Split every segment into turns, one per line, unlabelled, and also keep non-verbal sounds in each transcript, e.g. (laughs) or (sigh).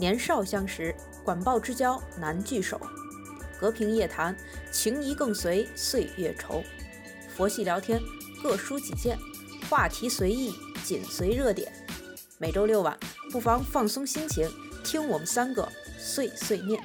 年少相识，管鲍之交难聚首。隔屏夜谈，情谊更随岁月稠。佛系聊天，各抒己见，话题随意，紧随热点。每周六晚，不妨放松心情，听我们三个碎碎念。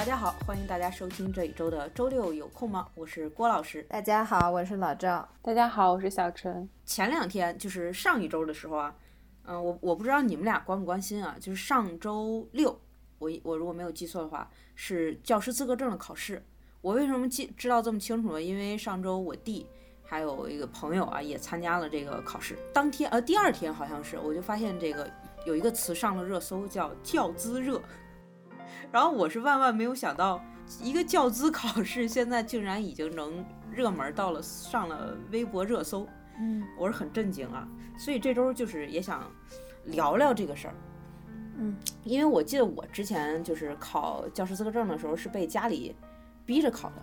大家好，欢迎大家收听这一周的周六有空吗？我是郭老师。
大家好，我是老赵。
大家好，我是小陈。
前两天就是上一周的时候啊，嗯，我我不知道你们俩关不关心啊，就是上周六，我我如果没有记错的话，是教师资格证的考试。我为什么记知道这么清楚呢？因为上周我弟还有一个朋友啊，也参加了这个考试。当天呃，第二天好像是，我就发现这个有一个词上了热搜，叫教资热。然后我是万万没有想到，一个教资考试现在竟然已经能热门到了上了微博热搜，
嗯，
我是很震惊啊。所以这周就是也想聊聊这个事儿，
嗯，
因为我记得我之前就是考教师资格证的时候是被家里逼着考的，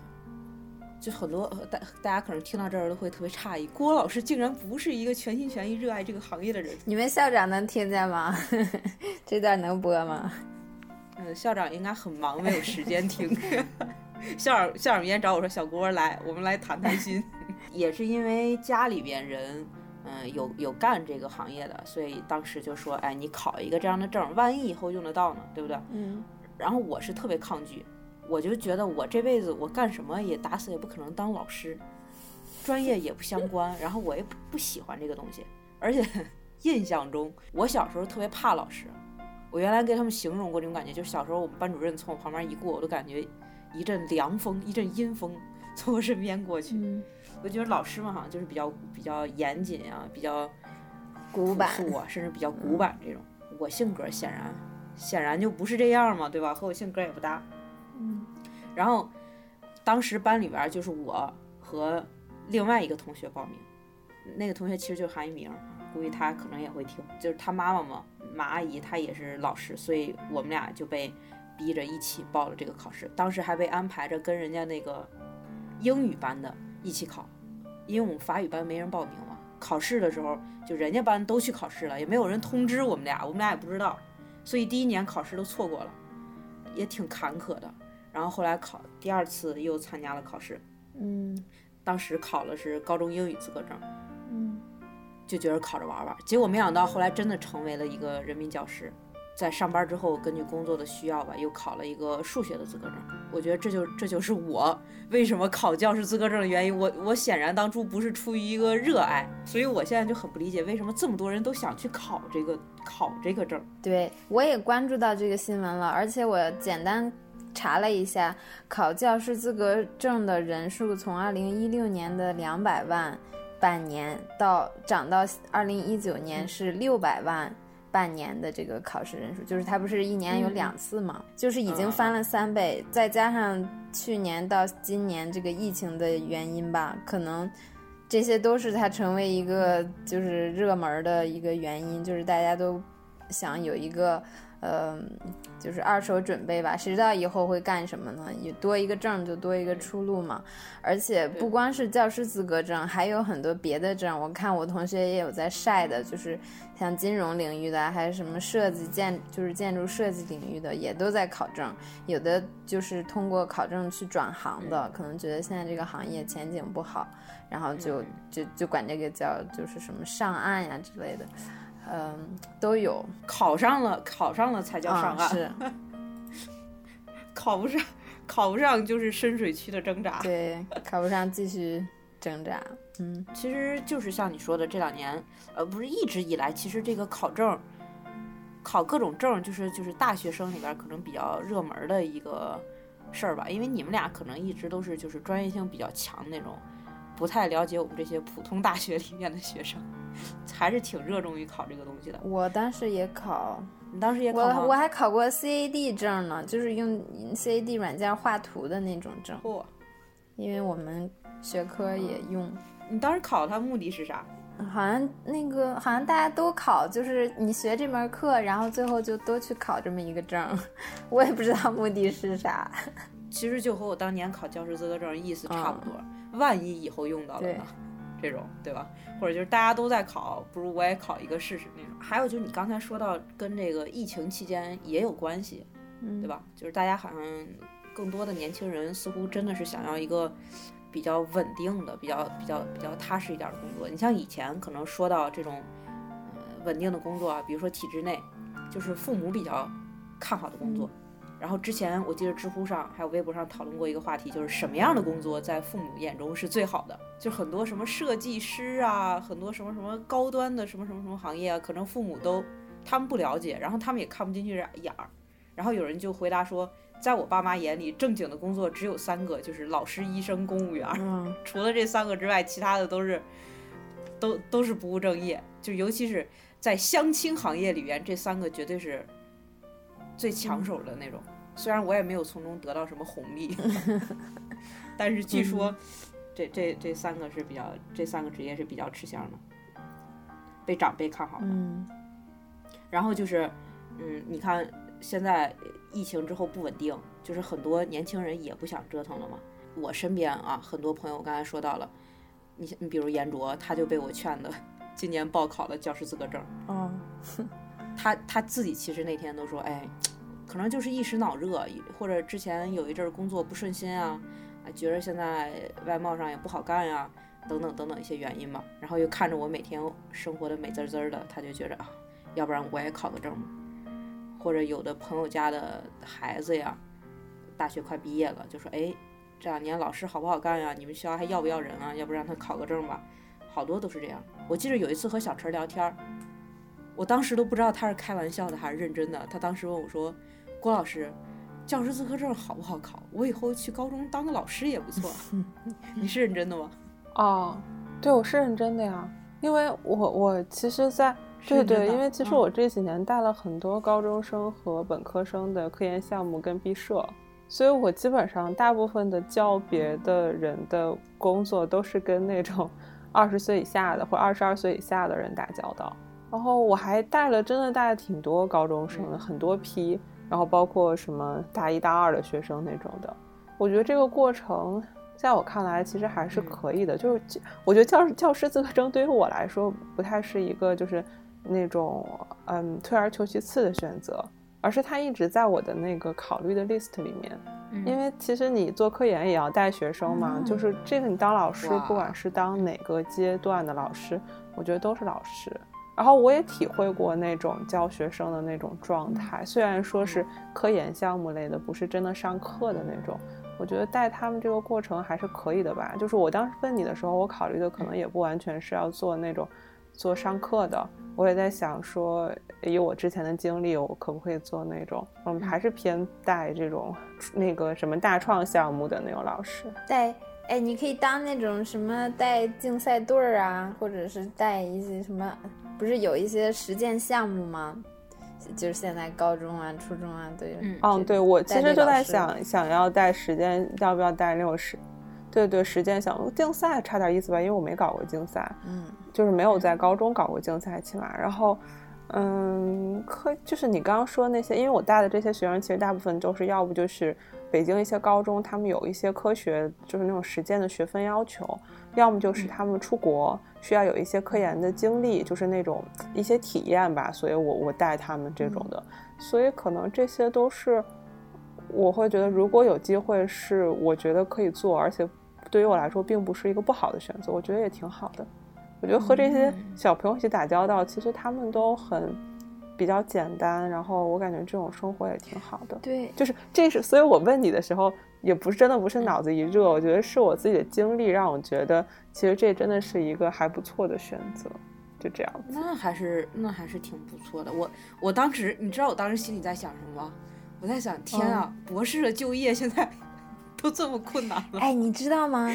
就很多大大家可能听到这儿都会特别诧异，郭老师竟然不是一个全心全意热爱这个行业的人。
你们校长能听见吗？(laughs) 这段能播吗？
嗯，校长应该很忙，没有时间听。(laughs) 校长校长明天找我说：“小郭来，我们来谈谈心。(laughs) ”也是因为家里边人，嗯，有有干这个行业的，所以当时就说：“哎，你考一个这样的证，万一以后用得到呢，对不对？”
嗯。
然后我是特别抗拒，我就觉得我这辈子我干什么也打死也不可能当老师，专业也不相关，然后我也不不喜欢这个东西，而且 (laughs) 印象中我小时候特别怕老师。我原来给他们形容过这种感觉，就是小时候我们班主任从我旁边一过，我都感觉一阵凉风，一阵阴风从我身边过去。我觉得老师们好像就是比较比较严谨啊，比较
古板
啊，甚至比较古板这种。我性格显然显然就不是这样嘛，对吧？和我性格也不搭。
嗯。
然后当时班里边就是我和另外一个同学报名，那个同学其实就是韩一鸣，估计他可能也会听，就是他妈妈嘛。马阿姨她也是老师，所以我们俩就被逼着一起报了这个考试。当时还被安排着跟人家那个英语班的一起考，因为我们法语班没人报名嘛。考试的时候，就人家班都去考试了，也没有人通知我们俩，我们俩也不知道，所以第一年考试都错过了，也挺坎坷的。然后后来考第二次又参加了考试，
嗯，
当时考的是高中英语资格证，
嗯。
就觉得考着玩玩，结果没想到后来真的成为了一个人民教师，在上班之后，根据工作的需要吧，又考了一个数学的资格证。我觉得这就这就是我为什么考教师资格证的原因。我我显然当初不是出于一个热爱，所以我现在就很不理解为什么这么多人都想去考这个考这个证。
对我也关注到这个新闻了，而且我简单查了一下，考教师资格证的人数从二零一六年的两百万。半年到涨到二零一九年是六百万半年的这个考试人数，就是它不是一年有两次嘛，就是已经翻了三倍，再加上去年到今年这个疫情的原因吧，可能这些都是它成为一个就是热门的一个原因，就是大家都想有一个。嗯，就是二手准备吧，谁知道以后会干什么呢？也多一个证就多一个出路嘛。而且不光是教师资格证，还有很多别的证。我看我同学也有在晒的，就是像金融领域的，还是什么设计建，就是建筑设计领域的，也都在考证。有的就是通过考证去转行的，可能觉得现在这个行业前景不好，然后就就就管这个叫就是什么上岸呀之类的。嗯，都有
考上了，考上了才叫上岸，
是 (laughs)
考不上，考不上就是深水区的挣扎。
对，考不上继续挣扎。嗯，
其实就是像你说的，这两年，呃，不是一直以来，其实这个考证，考各种证，就是就是大学生里边可能比较热门的一个事儿吧。因为你们俩可能一直都是就是专业性比较强那种，不太了解我们这些普通大学里面的学生。还是挺热衷于考这个东西的。
我当时也考，
你当时也考
我我还考过 CAD 证呢，就是用 CAD 软件画图的那种证。
嚯！
因为我们学科也用。
你当时考它目的是啥？
好像那个好像大家都考，就是你学这门课，然后最后就都去考这么一个证。(laughs) 我也不知道目的是啥。
其实就和我当年考教师资格证意思差不多。万一以后用到了呢？(laughs) 这种，对吧？或者就是大家都在考，不如我也考一个试试那种。还有就是你刚才说到跟这个疫情期间也有关系，
嗯，
对吧？就是大家好像更多的年轻人似乎真的是想要一个比较稳定的、比较比较比较踏实一点的工作。你像以前可能说到这种呃稳定的工作啊，比如说体制内，就是父母比较看好的工作。然后之前我记得知乎上还有微博上讨论过一个话题，就是什么样的工作在父母眼中是最好的？就很多什么设计师啊，很多什么什么高端的什么什么什么行业啊，可能父母都他们不了解，然后他们也看不进去眼儿。然后有人就回答说，在我爸妈眼里，正经的工作只有三个，就是老师、医生、公务员。
嗯，(laughs)
除了这三个之外，其他的都是都都是不务正业。就尤其是在相亲行业里边，这三个绝对是最抢手的那种。虽然我也没有从中得到什么红利，(laughs) 但是据说这这这三个是比较，这三个职业是比较吃香的，被长辈看好的。
嗯
然后就是，嗯，你看现在疫情之后不稳定，就是很多年轻人也不想折腾了嘛。我身边啊，很多朋友刚才说到了，你你比如严卓，他就被我劝的，今年报考了教师资格证。
哦，(laughs)
他他自己其实那天都说，哎，可能就是一时脑热，或者之前有一阵儿工作不顺心啊，啊，觉得现在外贸上也不好干呀、等等等等一些原因吧。然后又看着我每天生活的美滋滋的，他就觉着啊，要不然我也考个证吧。或者有的朋友家的孩子呀，大学快毕业了，就说，哎，这两年老师好不好干呀？你们学校还要不要人啊？要不让他考个证吧。好多都是这样。我记得有一次和小陈聊天儿，我当时都不知道他是开玩笑的还是认真的。他当时问我说：“郭老师，教师资格证好不好考？我以后去高中当个老师也不错。(laughs) ”你是认真的吗？(laughs)
哦，对，我是认真的呀，因为我我其实在，对对，因为其实
嗯
我这几年带了很多高中生和本科生的科研项目跟毕设，所以我基本上大部分的教别的人的工作都是跟那种 (laughs) 二十岁以下的或二十二岁以下的人打交道。然后我还带了，真的带了挺多高中生的，
嗯
很多批，然后包括什么大一大二的学生那种的。我觉得这个过程，在我看来其实还是
嗯
可以的。就是教我觉得教教师资格证对于我来说不太是一个就是那种嗯退而求其次的选择，而是它一直在我的那个考虑的 list 里面。因为其实你做科研也要带学生嘛，
嗯
就是这个你当老师，不管是当哪个阶段的老师，我觉得都是老师。然后我也体会过那种教学生的那种状态，虽然说是科研项目类的，不是真的上课的那种，我觉得带他们这个过程还是可以的吧。就是我当时问你的时候，我考虑的可能也不完全是要做那种做上课的，我也在想说，以我之前的经历，我可不可以做那种，嗯，还是偏带这种那个什么大创项目的那种老师。
带哎，你可以当那种什么带竞赛队儿啊，或者是带一些什么，不是有一些实践项目吗？就是现在高中啊、初中啊都有。
嗯
嗯，对，我其实就在想，想要带实践，要不要带那种实，对对，实践项目竞赛差点意思吧，因为我没搞过竞赛，
嗯
就是没有在高中搞过竞赛，起码。然后，嗯，可就是你刚刚说那些，因为我带的这些学生，其实大部分都是要不就是北京一些高中，他们有一些科学，就是那种实践的学分要求，要么就是他们出国需要有一些科研的经历，就是那种一些体验吧，所以我我带他们这种的，所以可能这些都是我会觉得，如果有机会是我觉得可以做，而且对于我来说并不是一个不好的选择，我觉得也挺好的。我觉得和这些
嗯。
小朋友一起打交道，其实他们都很比较简单，然后我感觉这种生活也挺好的。
对，
就是这是，所以我问你的时候，也不是真的不是脑子一热，我觉得是我自己的经历让我觉得，其实这真的是一个还不错的选择，就这样子。
那还是那还是挺不错的。我我当时你知道我当时心里在想什么吗？我在想，天啊，博士的就业现在 (laughs) 都这么困难了，
哎，你知道吗？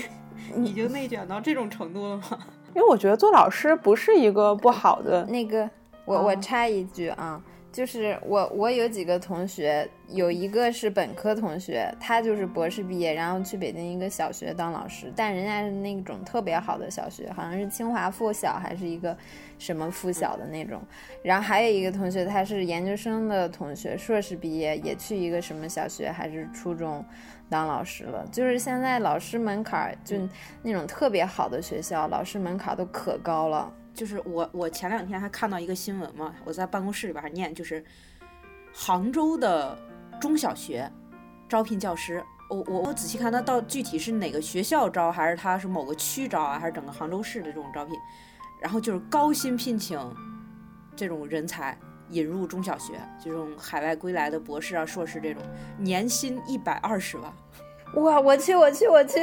已经内卷到这种程度了吗？(laughs)
因为我觉得做老师不是一个不好的，
那个，我我
哦
插一句啊，就是我，我有几个同学，有一个是本科同学，他就是博士毕业，然后去北京一个小学当老师，但人家是那种特别好的小学，好像是清华附小还是一个什么附小的那种。然后还有一个同学，他是研究生的同学，硕士毕业也去一个什么小学还是初中当老师了。就是现在老师门槛就那种特别好的学校，老师门槛都可高了。
就是我，我前两天还看到一个新闻嘛，我在办公室里边还念，就是杭州的中小学招聘教师，我我我仔细看，他到具体是哪个学校招，还是他是某个区招啊，还是整个杭州市的这种招聘，然后就是高薪聘请这种人才引入中小学，这种海外归来的博士啊、硕士这种，年薪一百二十万，
哇！我去，我去，我去！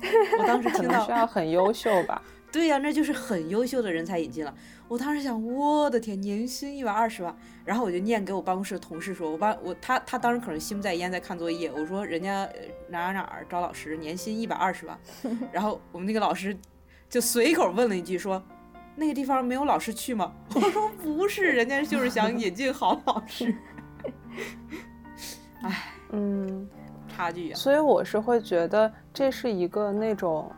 (laughs)
我当时听到
需要很优秀吧。
对呀，那就是很优秀的人才引进了。我当时想，我的天，年薪一百二十万，然后我就念给我办公室的同事说，我办我他他当时可能心不在焉在看作业。我说人家哪哪哪儿招老师，年薪一百二十万，(laughs) 然后我们那个老师就随口问了一句说，那个地方没有老师去吗？(laughs) 我说不是，人家就是想引进好老师。(laughs) 唉，
嗯，
差距啊。
所以我是会觉得这是一个那种。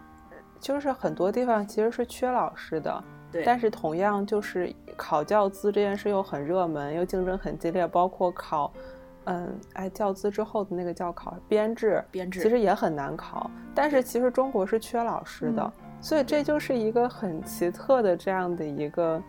就是很多地方其实是缺老师的，
对。
但是同样就是考教资这件事又很热门，又竞争很激烈，包括考，嗯，哎，教资之后的那个叫考编制，
编制
其实也很难考。但是其实中国是缺老师的，所以这就是一个很奇特的这样的一个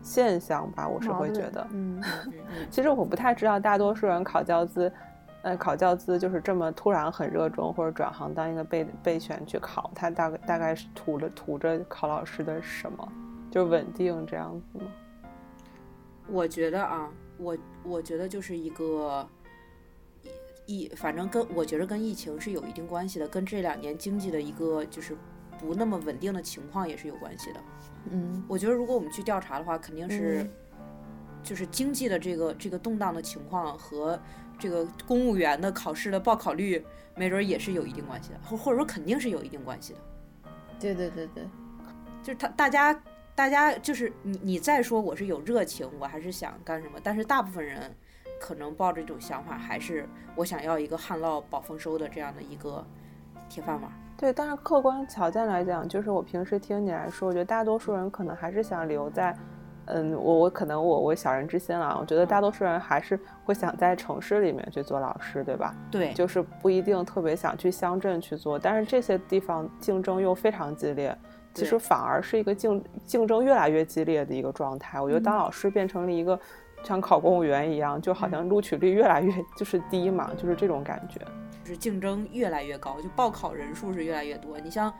现象吧，我是会觉得，
嗯，(laughs)
其实我不太知道大多数人考教资。呃，考教资就是这么突然很热衷，或者转行当一个备备选去考，他大概大概是图着图着考老师的什么，就稳定这样子吗？
我觉得啊，我我觉得就是一个疫，反正跟我觉得跟疫情是有一定关系的，跟这两年经济的一个就是不那么稳定的情况也是有关系的。
嗯，
我觉得如果我们去调查的话，肯定是就是经济的这个这个动荡的情况和。这个公务员的考试的报考率，没准也是有一定关系的，或或者说肯定是有一定关系的。
对对对对，
就是他大家大家就是你你再说我是有热情，我还是想干什么，但是大部分人可能抱着一种想法，还是我想要一个旱涝保丰收的这样的一个铁饭碗。
对，但是客观条件来讲，就是我平时听你来说，我觉得大多数人可能还是想留在。嗯，我我可能我我小人之心了，我觉得大多数人还是会想在城市里面去做老师，对吧？
对，
就是不一定特别想去乡镇去做，但是这些地方竞争又非常激烈，其实反而是一个竞竞争越来越激烈的一个状态。我觉得当老师变成了一个像考公务员一样，就好像录取率越来越就是低嘛，就是这种感觉，
就是竞争越来越高，就报考人数是越来越多。你像，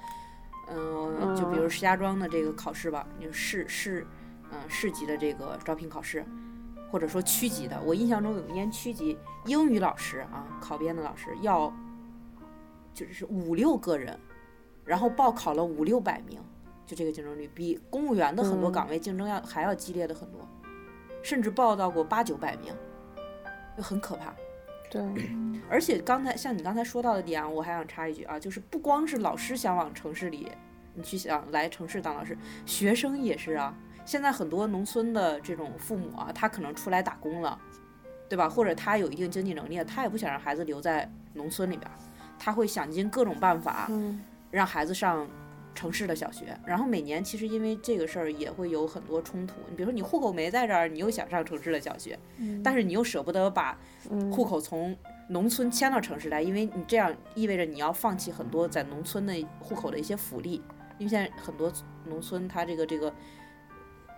嗯，就比如石家庄的这个考试吧，你试试。嗯，市级的这个招聘考试，或者说区级的，我印象中有一年区级英语老师啊，考编的老师要就是五六个人，然后报考了五六百名，就这个竞争率比公务员的很多岗位竞争要还要激烈的很多，甚至报到过八九百名，就很可怕。
对，
而且刚才像你刚才说到的点，我还想插一句啊，就是不光是老师想往城市里，你去想来城市当老师，学生也是啊。现在很多农村的这种父母啊，他可能出来打工了，对吧？或者他有一定经济能力，他也不想让孩子留在农村里边，他会想尽各种办法，让孩子上城市的小学。然后每年其实因为这个事儿也会有很多冲突。你比如说你户口没在这儿，你又想上城市的小学，但是你又舍不得把户口从农村迁到城市来，因为你这样意味着你要放弃很多在农村的户口的一些福利。因为现在很多农村它这个这个。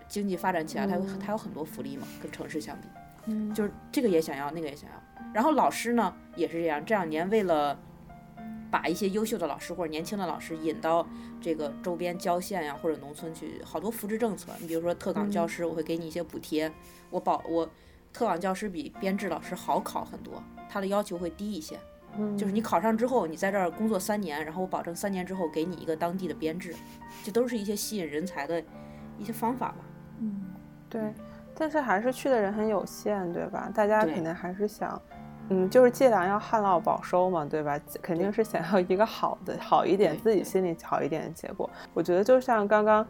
经济发展起来，它有它有很多福利嘛，跟城市相比，
嗯，
就是这个也想要，那个也想要。然后老师呢也是这样，这两年为了把一些优秀的老师或者年轻的老师引到这个周边郊县呀或者农村去，好多扶持政策。你比如说特岗教师，我会给你一些补贴，我保我特岗教师比编制老师好考很多，他的要求会低一些，就是你考上之后，你在这儿工作三年，然后我保证三年之后给你一个当地的编制，这都是一些吸引人才的一些方法吧。
嗯，
对，但是还是去的人很有限，对吧？大家肯定还是想，嗯，就是借粮要旱涝保收嘛，对吧？肯定是想要一个好的、好一点，自己心里好一点的结果。我觉得就像刚刚，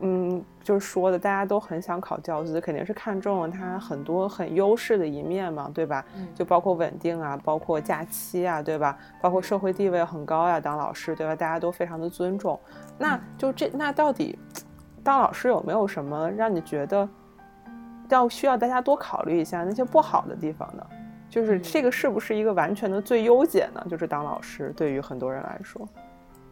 嗯，就是说的，大家都很想考教资，肯定是看中了他很多很优势的一面嘛，对吧？
嗯
就包括稳定啊，包括假期啊，对吧？包括社会地位很高呀、当老师，对吧？大家都非常的尊重。那就这，那到底当老师有没有什么让你觉得要需要大家多考虑一下那些不好的地方呢？就是
嗯
这个是不是一个完全的最优解呢？就是当老师对于很多人来说，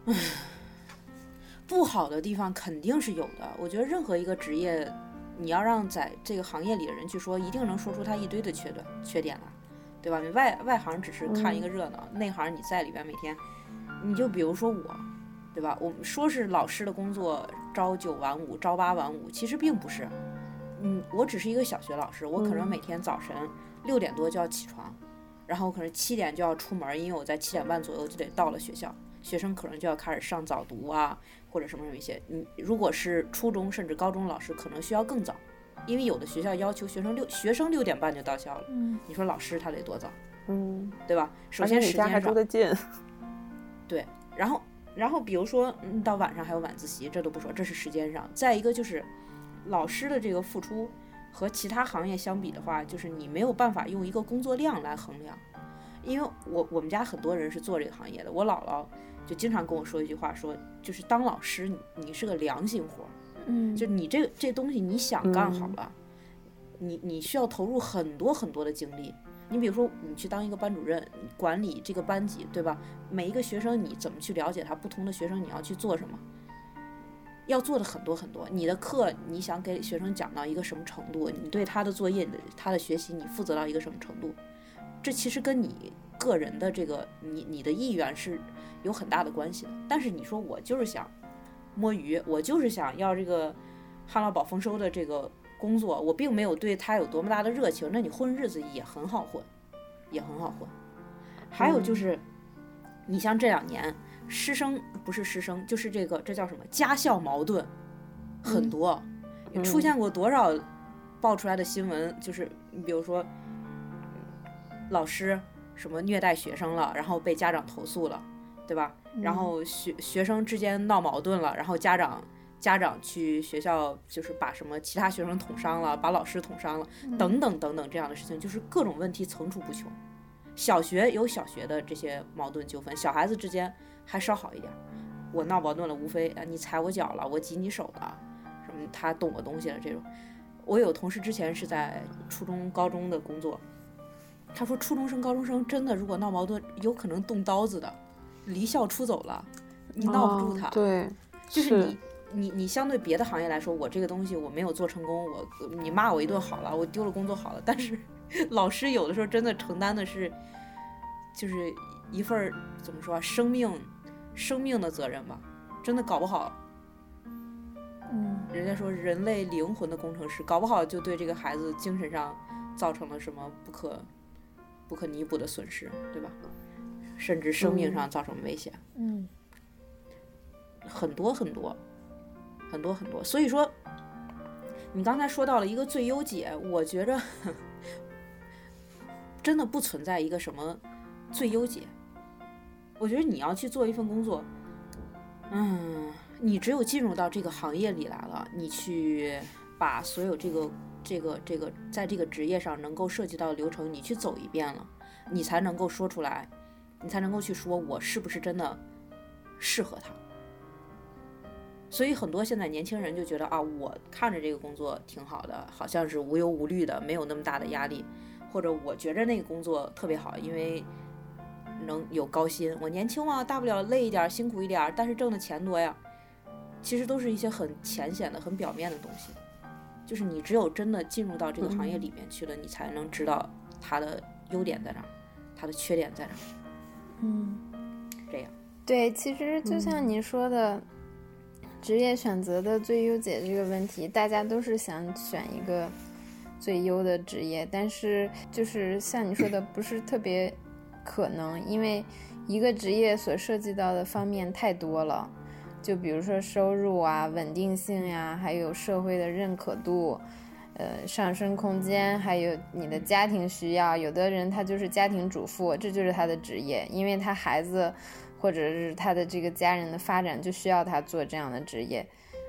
(sighs)
不好的地方肯定是有的。我觉得任何一个职业，你要让在这个行业里的人去说，一定能说出他一堆的缺点缺点来，对吧？你外外行只是看一个热闹，内行你在里边每天，你就比如说我，对吧？我们说是老师的工作朝九晚五、朝八晚五，其实并不是。嗯，我只是一个小学老师，我可能
嗯
每天早晨六点多就要起床，然后可能七点就要出门，因为我在七点半左右就得到了学校，学生可能就要开始上早读啊，或者什么什么一些。嗯如果是初中甚至高中老师，可能需要更早，因为有的学校要求学生六学生六点半就到校了。
嗯
你说老师他得多早，
嗯，
对吧？首先时
你家还住得近，
然后然后比如说嗯到晚上还有晚自习，这都不说，这是时间上。再一个就是老师的这个付出和其他行业相比的话，就是你没有办法用一个工作量来衡量。因为我我们家很多人是做这个行业的，我姥姥就经常跟我说一句话说，就是当老师你你是个良心活儿，
嗯，
就你这这东西你想干好
嗯
了，你你需要投入很多很多的精力。你比如说，你去当一个班主任，管理这个班级，对吧？每一个学生你怎么去了解他？不同的学生你要去做什么？要做的很多很多。你的课你想给学生讲到一个什么程度？你对他的作业、他的学习，你负责到一个什么程度？这其实跟你个人的这个你你的意愿是有很大的关系的。但是你说我就是想摸鱼，我就是想要这个旱涝保丰收的这个工作，我并没有对他有多么大的热情，那你混日子也很好混，也很好混。还有就是，你像这两年师生不是师生，就是这个这叫什么家校矛盾很多，
嗯
出现过多少爆出来的新闻？就是你比如说，老师什么虐待学生了，然后被家长投诉了，对吧？然后学学生之间闹矛盾了，然后家长家长去学校就是把什么其他学生捅伤了，把老师捅伤了，等等等等这样的事情，就是各种问题层出不穷。小学有小学的这些矛盾纠纷，小孩子之间还稍好一点。我闹矛盾了，无非啊你踩我脚了，我挤你手了，什么他动我东西了这种。我有同事之前是在初中、高中的工作，他说初中生、高中生真的如果闹矛盾，有可能动刀子的，离校出走了，你闹不住他。
哦对，
就是你你你相对别的行业来说，我这个东西我没有做成功，我你骂我一顿好了，我丢了工作好了，但是 (laughs) 老师有的时候真的承担的是，就是一份怎么说啊，生命生命的责任吧，真的搞不好，
嗯。
人家说人类灵魂的工程师，搞不好就对这个孩子精神上造成了什么不可不可弥补的损失，对吧？甚至生命上造成危险。
嗯。
很多很多，很多很多。所以说，你刚才说到了一个最优解，我觉着真的不存在一个什么最优解。我觉得你要去做一份工作，嗯，你只有进入到这个行业里来了，你去把所有这个这个这个在这个职业上能够涉及到的流程，你去走一遍了，你才能够说出来，你才能够去说我是不是真的适合他。所以很多现在年轻人就觉得啊，我看着这个工作挺好的，好像是无忧无虑的，没有那么大的压力，或者我觉着那个工作特别好，因为能有高薪。我年轻嘛，大不了累一点，辛苦一点，但是挣的钱多呀。其实都是一些很浅显的、很表面的东西。就是你只有真的进入到这个行业里面去了，你才能知道它的优点在哪儿，它的缺点在哪儿。
嗯，
这样。
对，其实就像你说的，职业选择的最优解这个问题，大家都是想选一个最优的职业，但是就是像你说的，不是特别可能，因为一个职业所涉及到的方面太多了。就比如说收入啊、稳定性呀、还有社会的认可度，呃，上升空间，还有你的家庭需要。有的人他就是家庭主妇，这就是他的职业，因为他孩子或者是他的这个家人的发展就需要他做这样的职业。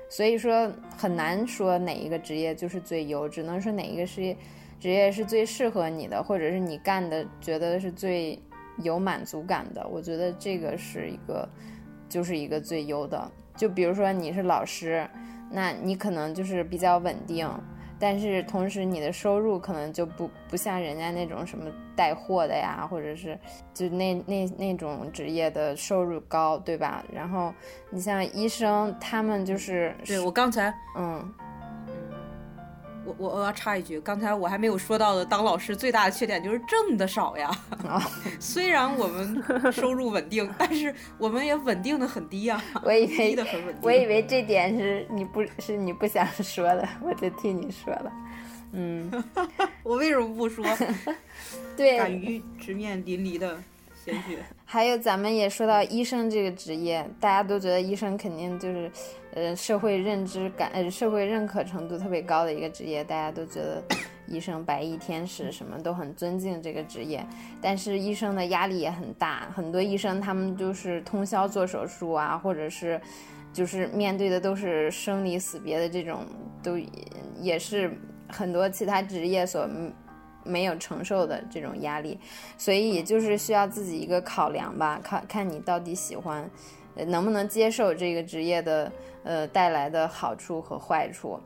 所以说很难说哪一个职业就是最优，只能说哪一个职业职业是最适合你的，或者是你干的觉得是最有满足感的。我觉得这个是一个，就是一个最优的。就比如说你是老师，那你可能就是比较稳定。但是同时，你的收入可能就不不像人家那种什么带货的呀，或者是就那那那种职业的收入高，对吧？然后你像医生，他们就是
对我刚才
嗯。
我我我要插一句，刚才我还没有说到的，当老师最大的缺点就是挣的少呀。(laughs) 虽然我们收入稳定，但是我们也稳定的很低呀。
我以为
低的很稳定。
我以为这点是你不是你不想说的，我就替你说了。嗯，(laughs)
我为什么不说？(laughs)
对，
敢于直面淋漓的。(laughs)
还有，咱们也说到医生这个职业，大家都觉得医生肯定就是，呃，社会认知感、呃，社会认可程度特别高的一个职业，大家都觉得 (laughs) 医生白衣天使，什么都很尊敬这个职业。但是医生的压力也很大，很多医生他们就是通宵做手术啊，或者是就是面对的都是生离死别的这种，都也是很多其他职业所。没有承受的这种压力，所以也就是需要自己一个考量吧，看看你到底喜欢，能不能接受这个职业的呃带来的好处和坏处。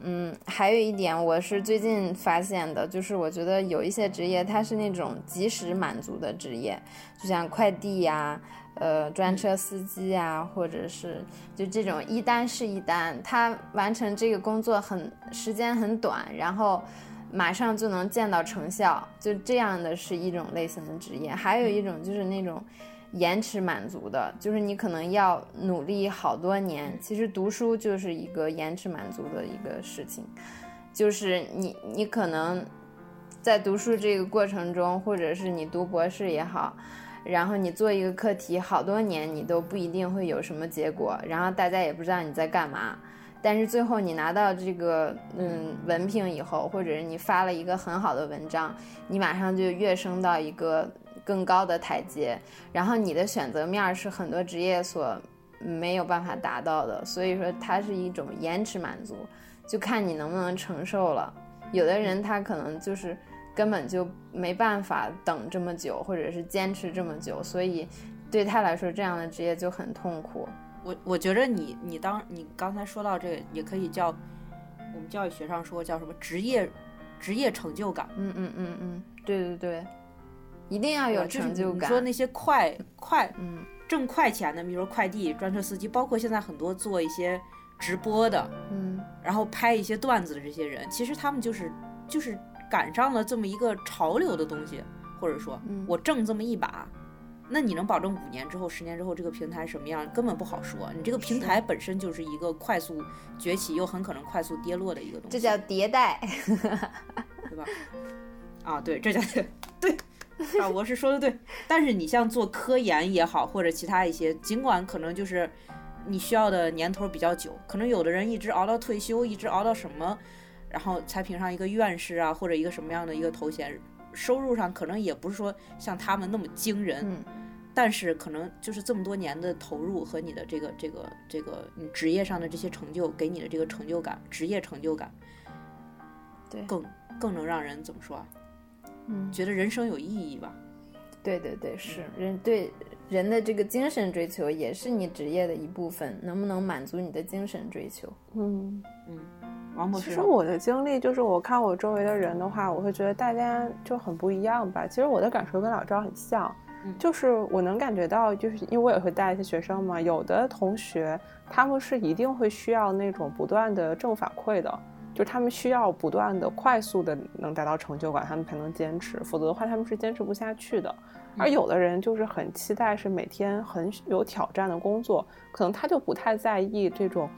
嗯，还有一点我是最近发现的，就是我觉得有一些职业它是那种及时满足的职业，就像快递呀、呃专车司机呀，或者是就这种一单是一单，他完成这个工作很时间很短，然后。马上就能见到成效，就这样的是一种类型的职业。还有一种就是那种延迟满足的，就是你可能要努力好多年。其实读书就是一个延迟满足的一个事情，就是你你可能在读书这个过程中，或者是你读博士也好，然后你做一个课题好多年，你都不一定会有什么结果，然后大家也不知道你在干嘛。但是最后你拿到这个嗯文凭以后，或者是你发了一个很好的文章，你马上就跃升到一个更高的台阶，然后你的选择面是很多职业所没有办法达到的，所以说它是一种延迟满足，就看你能不能承受了。有的人他可能就是根本就没办法等这么久，或者是坚持这么久，所以对他来说这样的职业就很痛苦。
我我觉得你你当你刚才说到这个，也可以叫我们教育学上说叫什么职业职业成就感。
嗯嗯嗯嗯，对对对，一定要有成就感。
你说那些快 (laughs) 快
嗯
挣快钱的，比如说快递、专车司机，包括现在很多做一些直播的，
嗯，
然后拍一些段子的这些人，其实他们就是就是赶上了这么一个潮流的东西，或者说我挣这么一把。那你能保证五年之后、十年之后这个平台什么样？根本不好说。你这个平台本身就是一个快速崛起又很可能快速跌落的一个东西，
这叫迭代，(laughs)
对吧？啊，对，这叫对啊，我是说的对。但是你像做科研也好，或者其他一些，尽管可能就是你需要的年头比较久，可能有的人一直熬到退休，一直熬到什么，然后才评上一个院士啊，或者一个什么样的一个头衔。收入上可能也不是说像他们那么惊人，但是可能就是这么多年的投入和你的这个这个这个你职业上的这些成就给你的这个成就感，职业成就感，
对，
更更能让人怎么说啊？
嗯，
觉得人生有意义吧？
对对对，是人对人的这个精神追求也是你职业的一部分，能不能满足你的精神追求？
嗯嗯。
其实我的经历就是，我看我周围的人的话，我会觉得大家就很不一样吧。其实我的感受跟老赵很像，就是我能感觉到，就是因为我也会带一些学生嘛，有的同学他们是一定会需要那种不断的正反馈的，就他们需要不断的快速的能达到成就感，他们才能坚持，否则的话他们是坚持不下去的。而有的人就是很期待是每天很有挑战的工作，可能他就不太在意这种。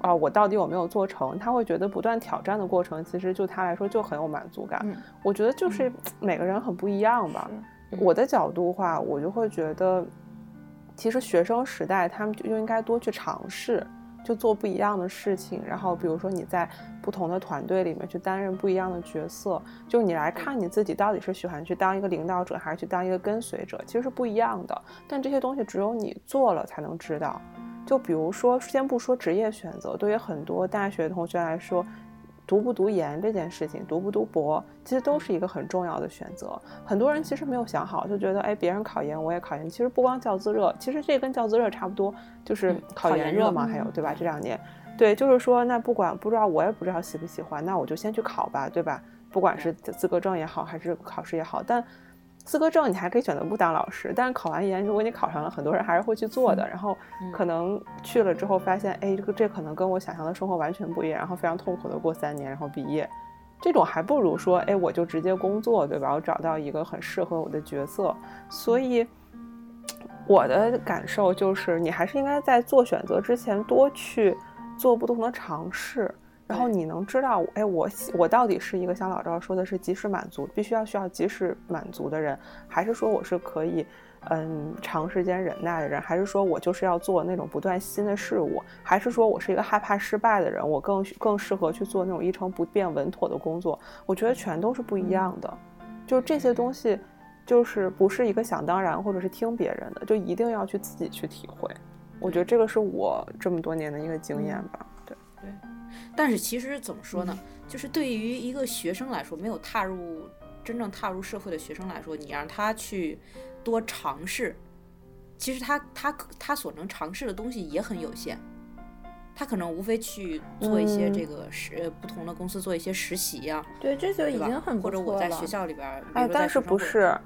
啊，我到底有没有做成？他会觉得不断挑战的过程，其实就他来说就很有满足感。我觉得就是每个人很不一样吧。我的角度话，我就会觉得，其实学生时代他们就应该多去尝试，就做不一样的事情。然后比如说你在不同的团队里面去担任不一样的角色，就你来看你自己到底是喜欢去当一个领导者，还是去当一个跟随者，其实是不一样的。但这些东西只有你做了才能知道。就比如说，先不说职业选择，对于很多大学同学来说，读不读研这件事情，读不读博，其实都是一个很重要的选择。很多人其实没有想好，就觉得，哎，别人考研，我也考研。其实不光教资热，其实这跟教资热差不多，就是考研热嘛，还有对吧？这两年，对，就是说，那不管不知道，我也不知道喜不喜欢，那我就先去考吧，对吧？不管是资格证也好，还是考试也好，但。资格证你还可以选择不当老师，但是考完研，如果你考上了，很多人还是会去做的。然后可能去了之后发现，哎，这个这可能跟我想象的生活完全不一样，然后非常痛苦的过三年，然后毕业。这种还不如说，哎，我就直接工作，对吧？我找到一个很适合我的角色。所以我的感受就是，你还是应该在做选择之前多去做不同的尝试。然后你能知道，哎，我我到底是一个像老赵说的是及时满足，必须要需要及时满足的人，还是说我是可以，嗯，长时间忍耐的人，还是说我就是要做那种不断新的事物，还是说我是一个害怕失败的人，我更更适合去做那种一成不变稳妥的工作？我觉得全都是不一样的，就这些东西，就是不是一个想当然或者是听别人的，就一定要去自己去体会。我觉得这个是我这么多年的一个经验吧。
但是其实怎么说呢？就是对于一个学生来说，没有踏入真正踏入社会的学生来说，你让他去多尝试，其实他他他所能尝试的东西也很有限。他可能无非去做一些这个实不同的公司做一些实习呀。
对，这就已经很不错了
或者我在学校里边，
哎，但是不是？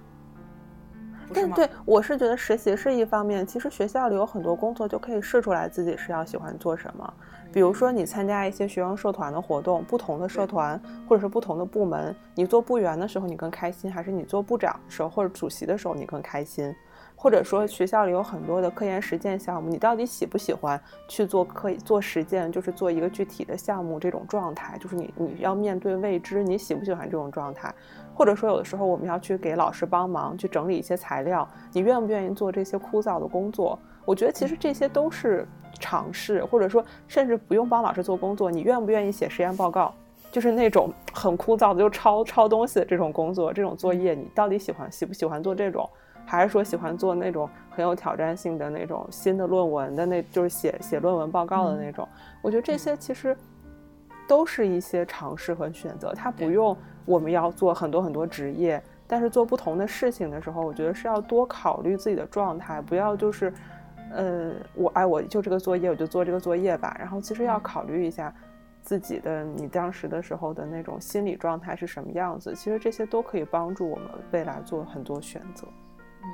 但对，我是觉得实习是一方面，其实学校里有很多工作就可以试出来自己是要喜欢做什么。比如说，你参加一些学生社团的活动，不同的社团或者是不同的部门，你做部员的时候你更开心，还是你做部长的时候或者主席的时候你更开心？或者说学校里有很多的科研实践项目，你到底喜不喜欢去做科做实践，就是做一个具体的项目这种状态，就是你你要面对未知，你喜不喜欢这种状态？或者说有的时候我们要去给老师帮忙去整理一些材料，你愿不愿意做这些枯燥的工作？我觉得其实这些都是。尝试，或者说甚至不用帮老师做工作，你愿不愿意写实验报告？就是那种很枯燥的，就抄抄东西的这种工作，这种作业，你到底喜欢喜不喜欢做这种？还是说喜欢做那种很有挑战性的那种新的论文的那，就是写写论文报告的那种？我觉得这些其实都是一些尝试和选择，它不用我们要做很多很多职业，但是做不同的事情的时候，我觉得是要多考虑自己的状态，不要就是。呃，我哎，我就这个作业，我就做这个作业吧。然后其实要考虑一下自己的你当时的时候的那种心理状态是什么样子。其实这些都可以帮助我们未来做很多选择。
嗯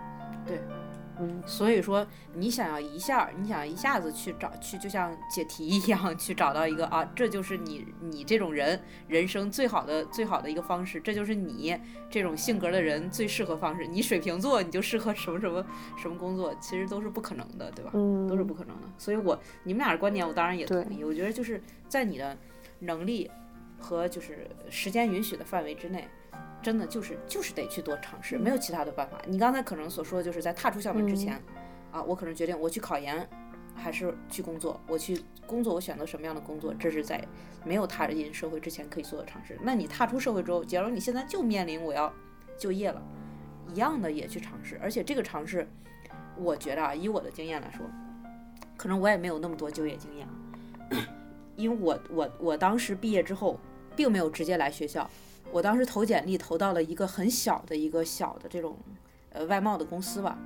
嗯，对。嗯，所以说你想要一下，你想要一下子去找去，就像解题一样，去找到一个啊，(laughs) 这就是你你这种人人生最好的最好的一个方式，这就是你这种性格的人最适合方式。你水瓶座你就适合什么什么什么工作，其实都是不可能的，对吧？
嗯，
都是不可能的。所以我你们俩的观点，我当然也同意。我觉得就是在你的能力和就是时间允许的范围之内。真的就是就是得去多尝试，没有其他的办法。你刚才可能所说的就是在踏出校门之前，啊，我可能决定我去考研，还是去工作。我去工作，我选择什么样的工作，这是在没有踏进社会之前可以做的尝试。那你踏出社会之后，假如你现在就面临我要就业了，一样的也去尝试。而且这个尝试，我觉得啊，以我的经验来说，可能我也没有那么多就业经验，(coughs) 因为我我我当时毕业之后，并没有直接来学校。我当时投简历投到了一个很小的一个小的这种，呃外贸的公司吧，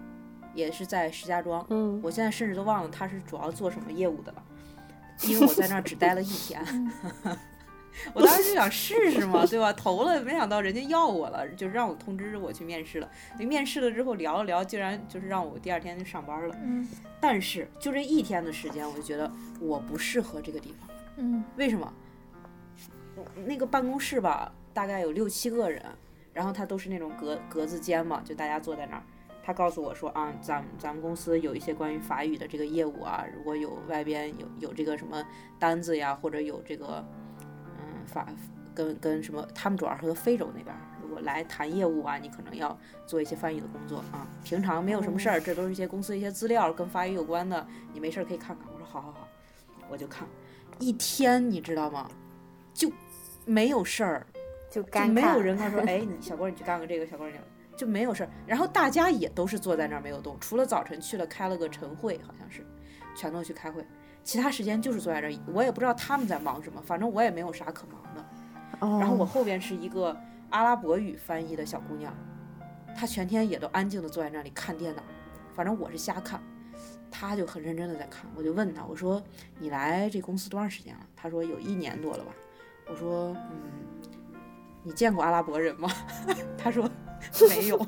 也是在石家庄。
嗯，
我现在甚至都忘了他是主要做什么业务的了，因为我在那儿只待了一天。(laughs) 我当时就想试试嘛，对吧？投了，没想到人家要我了，就让我通知我去面试了。那面试了之后聊了聊，竟然就是让我第二天就上班了。
嗯，
但是就这一天的时间，我就觉得我不适合这个地方。
嗯，
为什么？那个办公室吧。大概有六七个人，然后他都是那种格格子间嘛，就大家坐在那儿。他告诉我说啊，咱咱们公司有一些关于法语的这个业务啊，如果有外边有有这个什么单子呀，或者有这个嗯法跟跟什么，他们主要是和非洲那边，如果来谈业务啊，你可能要做一些翻译的工作啊。平常没有什么事儿，这都是一些公司一些资料跟法语有关的，你没事儿可以看看。我说好好好，我就看一天，你知道吗？就没有事儿。
就
没有人他说，(laughs) 哎，你小郭你去干个这个，小郭你就没有事儿。然后大家也都是坐在那儿没有动，除了早晨去了开了个晨会，好像是，全都去开会，其他时间就是坐在这儿。我也不知道他们在忙什么，反正我也没有啥可忙的。
哦，
然后我后边是一个阿拉伯语翻译的小姑娘，她全天也都安静的坐在那里看电脑，反正我是瞎看，她就很认真的在看。我就问她，我说你来这公司多长时间了？她说有一年多了吧。我说嗯，你见过阿拉伯人吗？(laughs) 他说 (laughs) 没有。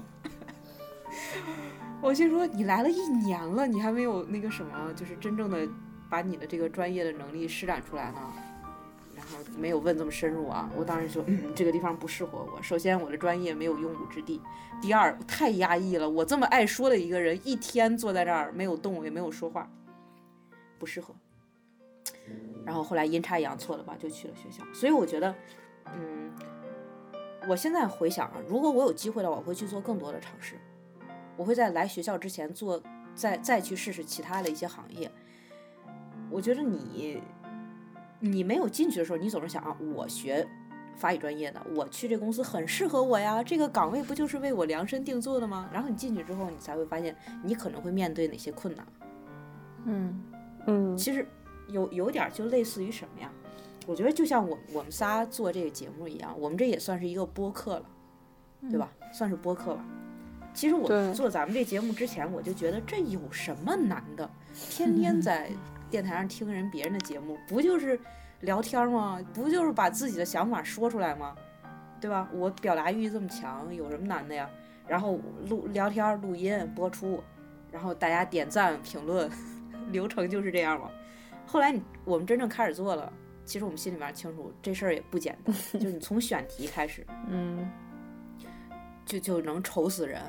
我心说你来了一年了，你还没有那个什么，就是真正的把你的这个专业的能力施展出来呢。然后没有问这么深入啊，我当时就嗯，这个地方不适合我。首先我的专业没有用武之地，第二太压抑了。我这么爱说的一个人，一天坐在这儿没有动也没有说话，不适合。然后后来阴差阳错的吧，就去了学校。所以我觉得，嗯，我现在回想啊，如果我有机会的话，我会去做更多的尝试。我会在来学校之前做，再再去试试其他的一些行业。我觉得你。你没有进去的时候，你总是想啊，我学法语专业的，我去这公司很适合我呀，这个岗位不就是为我量身定做的吗？然后你进去之后，你才会发现你可能会面对哪些困难。
嗯
嗯，
其实有有点就类似于什么呀？我觉得就像我我们仨做这个节目一样，我们这也算是一个播客了，对吧？算是播客吧。其实我做咱们这节目之前，我就觉得这有什么难的？天天在。电台上听人别人的节目，不就是聊天吗？不就是把自己的想法说出来吗？对吧？我表达欲这么强，有什么难的呀？然后录聊天、录音、播出，然后大家点赞、评论，(laughs) 流程就是这样嘛。后来你我们真正开始做了，其实我们心里面清楚，这事儿也不简单。就是你从选题开始，(laughs)
嗯，
就就能愁死人，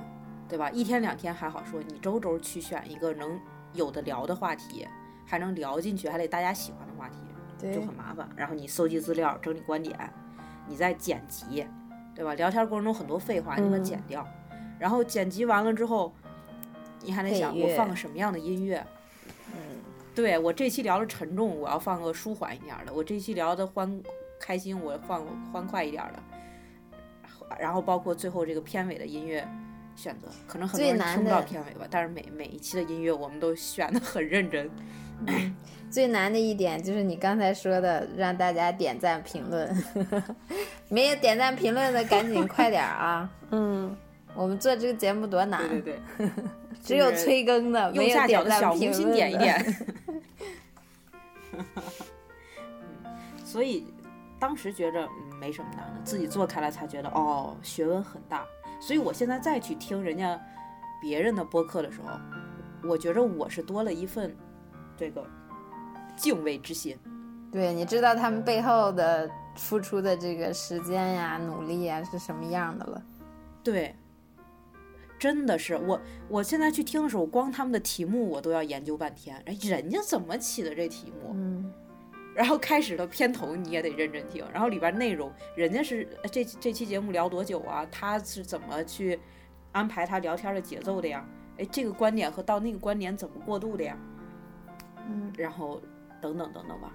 对吧？一天两天还好说，你周周去选一个能有的聊的话题。还能聊进去，还得大家喜欢的话题，就很麻烦。然后你搜集资料、整理观点，你再剪辑，对吧？聊天过程中很多废话，你把它剪掉。然后剪辑完了之后，你还得想我放个什么样的音乐。
嗯，
对我这期聊的沉重，我要放个舒缓一点的；我这期聊的欢开心，我放欢快一点的。然后包括最后这个片尾的音乐选择，可能很多人听不到片尾吧，但是每每一期的音乐我们都选的很认真。
最难的一点就是你刚才说的，让大家点赞评论。(laughs) 没有点赞评论的，赶紧快点啊！(laughs)
嗯，
我们做这个节目多难。
对对对，(laughs)
只有催更的，没有点赞评论
点一点。(laughs) 所以当时觉着没什么难的，自己做开了才觉得哦，学问很大。所以我现在再去听人家别人的播客的时候，我觉着我是多了一份。这个敬畏之心，
对，你知道他们背后的付出的这个时间呀、努力呀是什么样的了？
对，真的是我，我现在去听的时候，光他们的题目我都要研究半天。哎，人家怎么起的这题目？
嗯，
然后开始的片头你也得认真听，然后里边内容，人家是这这期节目聊多久啊？他是怎么去安排他聊天的节奏的呀？哎，这个观点和到那个观点怎么过渡的呀？
嗯，
然后等等等等吧，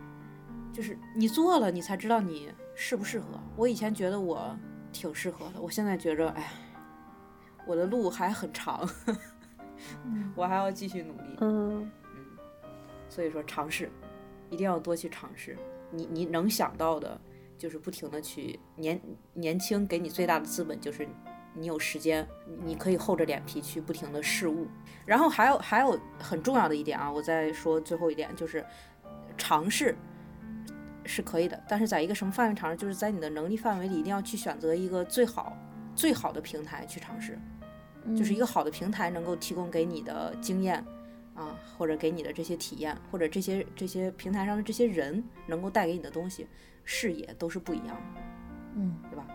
就是你做了，你才知道你适不适合。我以前觉得我挺适合的，我现在觉着，哎，我的路还很长，(laughs) 我还要继续努力。
嗯
嗯，所以说尝试，一定要多去尝试。你你能想到的，就是不停的去年年轻给你最大的资本就是。你有时间，你可以厚着脸皮去不停的试物，然后还有还有很重要的一点啊，我再说最后一点，就是尝试是可以的，但是在一个什么范围尝试，就是在你的能力范围里，一定要去选择一个最好最好的平台去尝试，就是一个好的平台能够提供给你的经验啊，或者给你的这些体验，或者这些这些平台上的这些人能够带给你的东西，视野都是不一样的，
嗯，
对吧？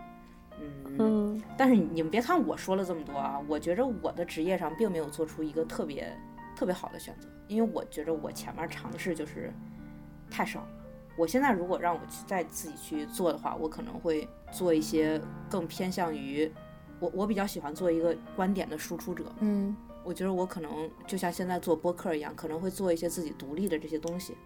嗯，但是你们别看我说了这么多啊，我觉着我的职业上并没有做出一个特别特别好的选择，因为我觉着我前面尝试就是太少了。我现在如果让我去再自己去做的话，我可能会做一些更偏向于我，我比较喜欢做一个观点的输出者。
嗯，
我觉得我可能就像现在做播客一样，可能会做一些自己独立的这些东西。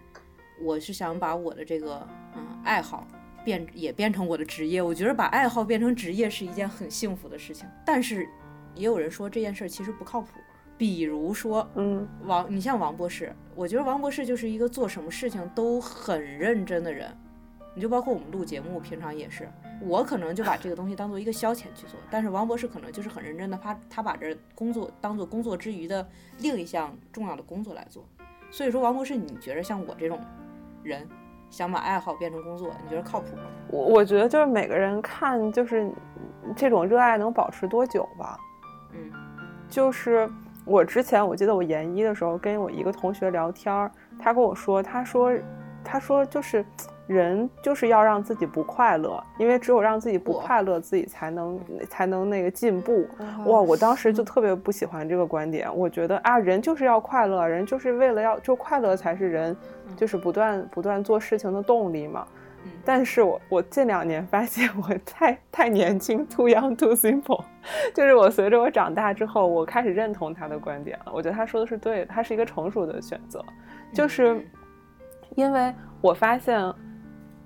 我是想把我的这个嗯爱好。变也变成我的职业，我觉得把爱好变成职业是一件很幸福的事情。但是，也有人说这件事儿其实不靠谱，比如说
嗯
王，你像王博士，我觉得王博士就是一个做什么事情都很认真的人。你就包括我们录节目，平常也是，我可能就把这个东西当做一个消遣去做，但是王博士可能就是很认真的，他他把这工作当做工作之余的另一项重要的工作来做。所以说，王博士，你觉得像我这种人，想把爱好变成工作，你觉得靠谱吗？
我我觉得就是每个人看就是这种热爱能保持多久吧。
嗯
就是我之前我记得我研一的时候跟我一个同学聊天儿，他跟我说，他说他说就是人就是要让自己不快乐，因为只有让自己不快乐，自己才能才能那个进步。哇，我当时就特别不喜欢这个观点，我觉得啊，人就是要快乐，人就是为了要就快乐才是人
嗯
就是不断不断做事情的动力嘛。
嗯，
但是我我近两年发现我太太年轻，too young too simple，就是我随着我长大之后，我开始认同他的观点了。我觉得他说的是对的，他是一个成熟的选择，就是
嗯
因为我发现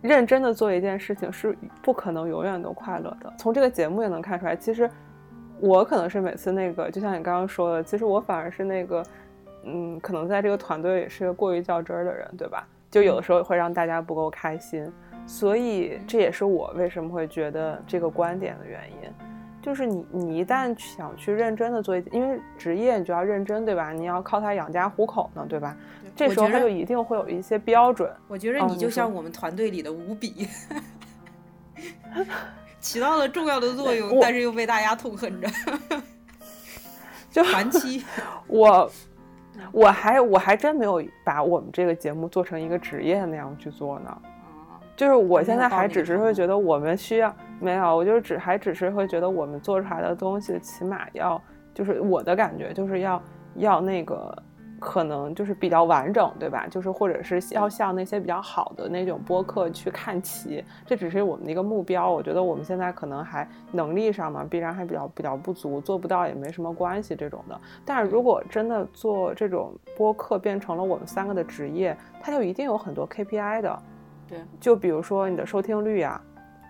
认真的做一件事情是不可能永远都快乐的。从这个节目也能看出来，其实我可能是每次那个，就像你刚刚说的，其实我反而是那个，嗯，可能在这个团队也是个过于较真儿的人，对吧？就有的时候会让大家不够开心。所以这也是我为什么会觉得这个观点的原因，就是你你一旦想去认真的做一，因为职业你就要认真，对吧？你要靠它养家糊口呢，对吧？这时候它就一定会有一些标准。
我觉得
哦你
就像我们团队里的五笔，起到了重要的作用，但是又被大家痛恨着。(laughs)
就 (laughs)
传期，(laughs)
我我还我还真没有把我们这个节目做成一个职业那样去做呢。
啊
就是我现在还只是会觉得我们需要没有，我就只还只是会觉得我们做出来的东西起码要就是我的感觉就是要要那个可能就是比较完整，对吧？就是或者是要向那些比较好的那种播客去看齐，这只是我们的一个目标。我觉得我们现在可能还能力上嘛，必然还比较比较不足，做不到也没什么关系这种的。但是如果真的做这种播客变成了我们三个的职业，它就一定有很多 KPI 的。
对，
就比如说你的收听率呀，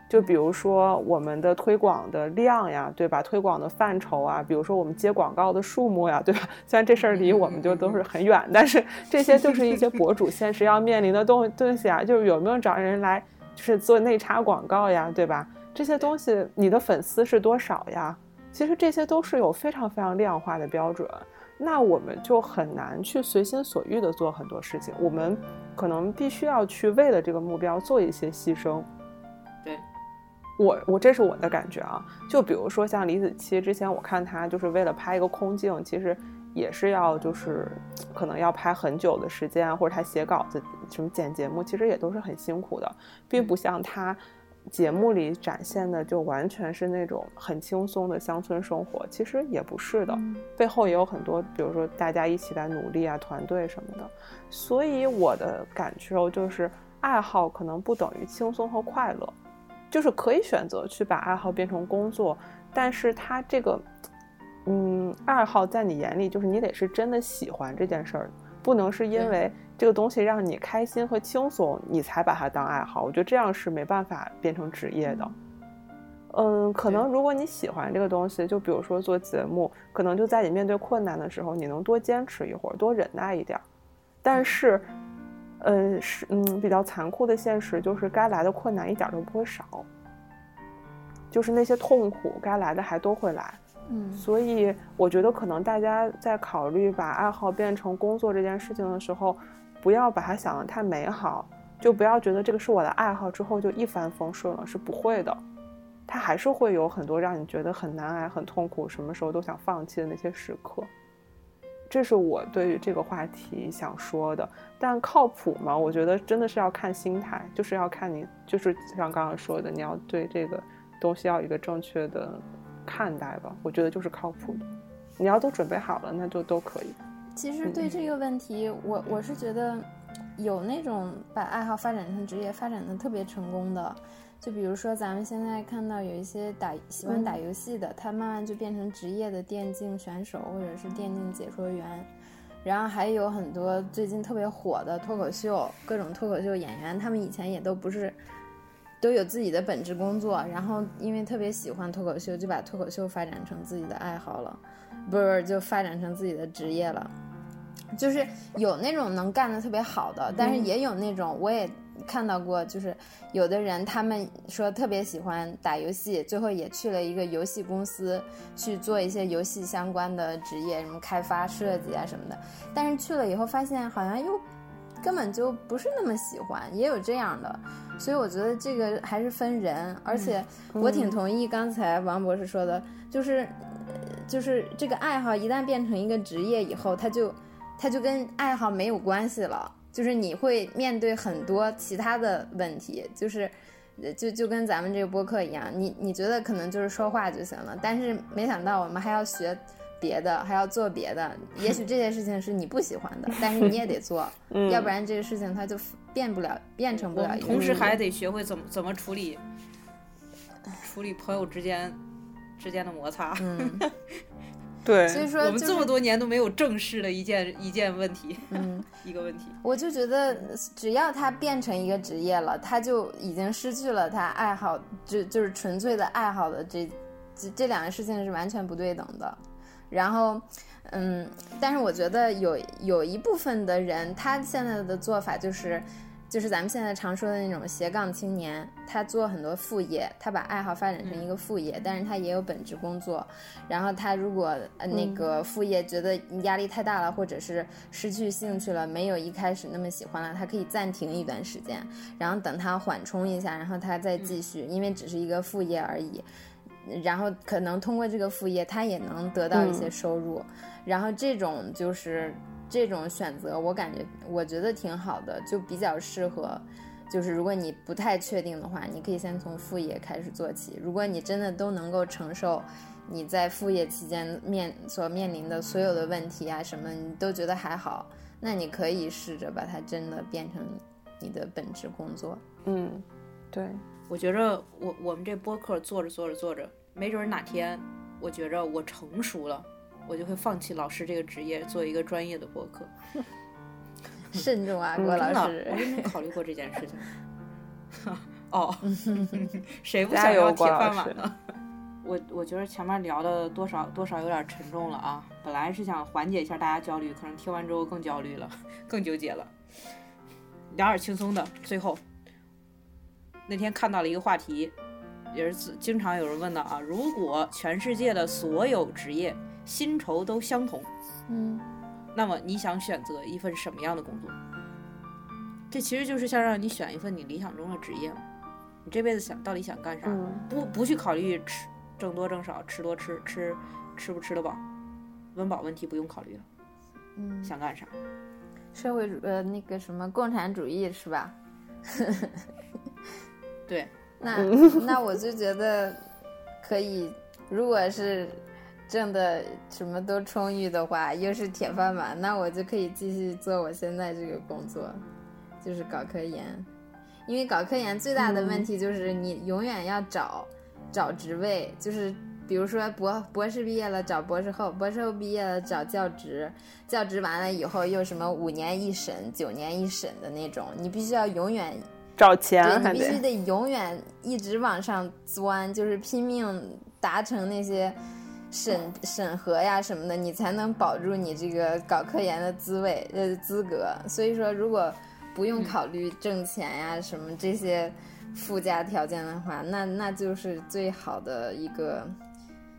就比如说我们的推广的量呀，对吧？推广的范畴啊，比如说我们接广告的数目呀，对吧？(laughs) 虽然这事儿离我们就都是很远，但是这些就是一些博主现实要面临的东东西啊，就是有没有找人来就是做内插广告呀，对吧？这些东西你的粉丝是多少呀？其实这些都是有非常非常量化的标准。那我们就很难去随心所欲的做很多事情，我们可能必须要去为了这个目标做一些牺牲。
对，
我我这是我的感觉啊。就比如说像李子柒，之前我看她就是为了拍一个空镜，其实也是要就是可能要拍很久的时间啊，或者她写稿子、什么剪节目，其实也都是很辛苦的，并不像她。节目里展现的就完全是那种很轻松的乡村生活，其实也不是的，背后也有很多，比如说大家一起来努力啊，团队什么的。所以我的感受就是，爱好可能不等于轻松和快乐，就是可以选择去把爱好变成工作，但是它这个，嗯，爱好在你眼里就是你得是真的喜欢这件事儿，不能是因为这个东西让你开心和轻松，你才把它当爱好。我觉得这样是没办法变成职业的。嗯，可能如果你喜欢这个东西，就比如说做节目，可能就在你面对困难的时候，你能多坚持一会儿，多忍耐一点儿。但是，嗯，是嗯，比较残酷的现实就是，该来的困难一点都不会少，就是那些痛苦该来的还都会来。
嗯
所以我觉得可能大家在考虑把爱好变成工作这件事情的时候，不要把它想得太美好，就不要觉得这个是我的爱好之后就一帆风顺了，是不会的。它还是会有很多让你觉得很难挨、很痛苦，什么时候都想放弃的那些时刻。这是我对于这个话题想说的。但靠谱吗？我觉得真的是要看心态，就是要看你，就是像刚刚说的，你要对这个东西要有一个正确的看待吧。我觉得就是靠谱的。你要都准备好了，那就都可以。
其实对这个问题，我我是觉得有那种把爱好发展成职业发展的特别成功的，就比如说咱们现在看到有一些打喜欢打游戏的，他慢慢就变成职业的电竞选手或者是电竞解说员，然后还有很多最近特别火的脱口秀，各种脱口秀演员，他们以前也都不是。都有自己的本职工作，然后因为特别喜欢脱口秀，就把脱口秀发展成自己的爱好了，不是就发展成自己的职业了。就是有那种能干的特别好的，但是也有那种我也看到过，就是有的人他们说特别喜欢打游戏，最后也去了一个游戏公司去做一些游戏相关的职业，什么开发设计啊什么的。但是去了以后发现好像又根本就不是那么喜欢，也有这样的。所以我觉得这个还是分人，而且我挺同意刚才王博士说的，就是就是这个爱好一旦变成一个职业以后，他就。它就跟爱好没有关系了，就是你会面对很多其他的问题，就是，就就跟咱们这个播客一样，你你觉得可能就是说话就行了，但是没想到我们还要学别的，还要做别的，也许这些事情是你不喜欢的，但是你也得做，(laughs) 要不然这个事情它就变不了，变成不了。
同时还得学会怎么怎么处理，处理朋友之间之间的摩擦。(laughs)
对，
所以说
我们这么多年都没有正视的一件一件问题，嗯，一个问题。
我就觉得，只要他变成一个职业了，他就已经失去了他爱好，就就是纯粹的爱好的这这这两个事情是完全不对等的。然后，嗯，但是我觉得有有一部分的人，他现在的做法就是。就是咱们现在常说的那种斜杠青年，他做很多副业，他把爱好发展成一个副业，但是他也有本职工作。然后他如果那个副业觉得压力太大了，或者是失去兴趣了，没有一开始那么喜欢了，他可以暂停一段时间，然后等他缓冲一下，然后他再继续，因为只是一个副业而已。然后可能通过这个副业，他也能得到一些收入。然后这种就是。这种选择我感觉我觉得挺好的，就比较适合。就是如果你不太确定的话，你可以先从副业开始做起。如果你真的都能够承受你在副业期间面所面临的所有的问题啊什么，你都觉得还好，那你可以试着把它真的变成你的本职工作。
嗯，对，
我觉着我我们这播客做着做着做着，没准哪天我觉着我成熟了。我就会放弃老师这个职业，做一个专业的播客。(laughs)
慎重啊，郭老师，
我真没考虑过这件事情。(laughs) 哦，(laughs) 谁不想要铁饭碗呢？我我觉得前面聊的多少多少有点沉重了啊。本来是想缓解一下大家焦虑，可能听完之后更焦虑了，更纠结了。聊点轻松的。最后，那天看到了一个话题，也是经常有人问的啊：如果全世界的所有职业。薪酬都相同，
嗯，
那么你想选择一份什么样的工作？这其实就是像让你选一份你理想中的职业嘛。你这辈子想到底想干啥？不不去考虑吃挣多挣少，吃多吃吃吃不吃得饱，温饱问题不用考虑了。
嗯，
想干啥？
社会主呃那个什么共产主义是吧？(laughs)
对，
那那我就觉得可以，如果是。挣的什么都充裕的话，又是铁饭碗，那我就可以继续做我现在这个工作，就是搞科研。因为搞科研最大的问题就是你永远要找找职位，就是比如说博博士毕业了找博士后，博士后毕业了找教职，教职完了以后又什么五年一审、九年一审的那种，你必须要永远
找钱，
对你必须得永远一直往上钻，就是拼命达成那些。审审核呀什么的，你才能保住你这个搞科研的滋味呃资格。所以说，如果不用考虑挣钱呀什么这些附加条件的话，那那就是最好的一个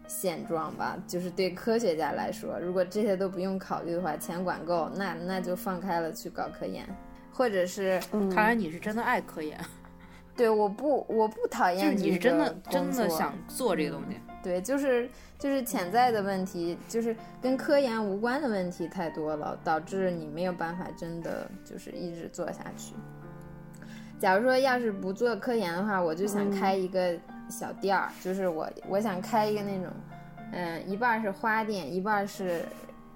现状吧。就是对科学家来说，如果这些都不用考虑的话，钱管够，那那就放开了去搞科研，或者是
看来你是真的爱科研。(laughs)
对，我不我不讨厌
你是真的真的想做这个东西。
对，就是就是潜在的问题，就是跟科研无关的问题太多了，导致你没有办法真的就是一直做下去。假如说要是不做科研的话，我就想开一个小店儿，就是我我想开一个那种，嗯，一半是花店，一半是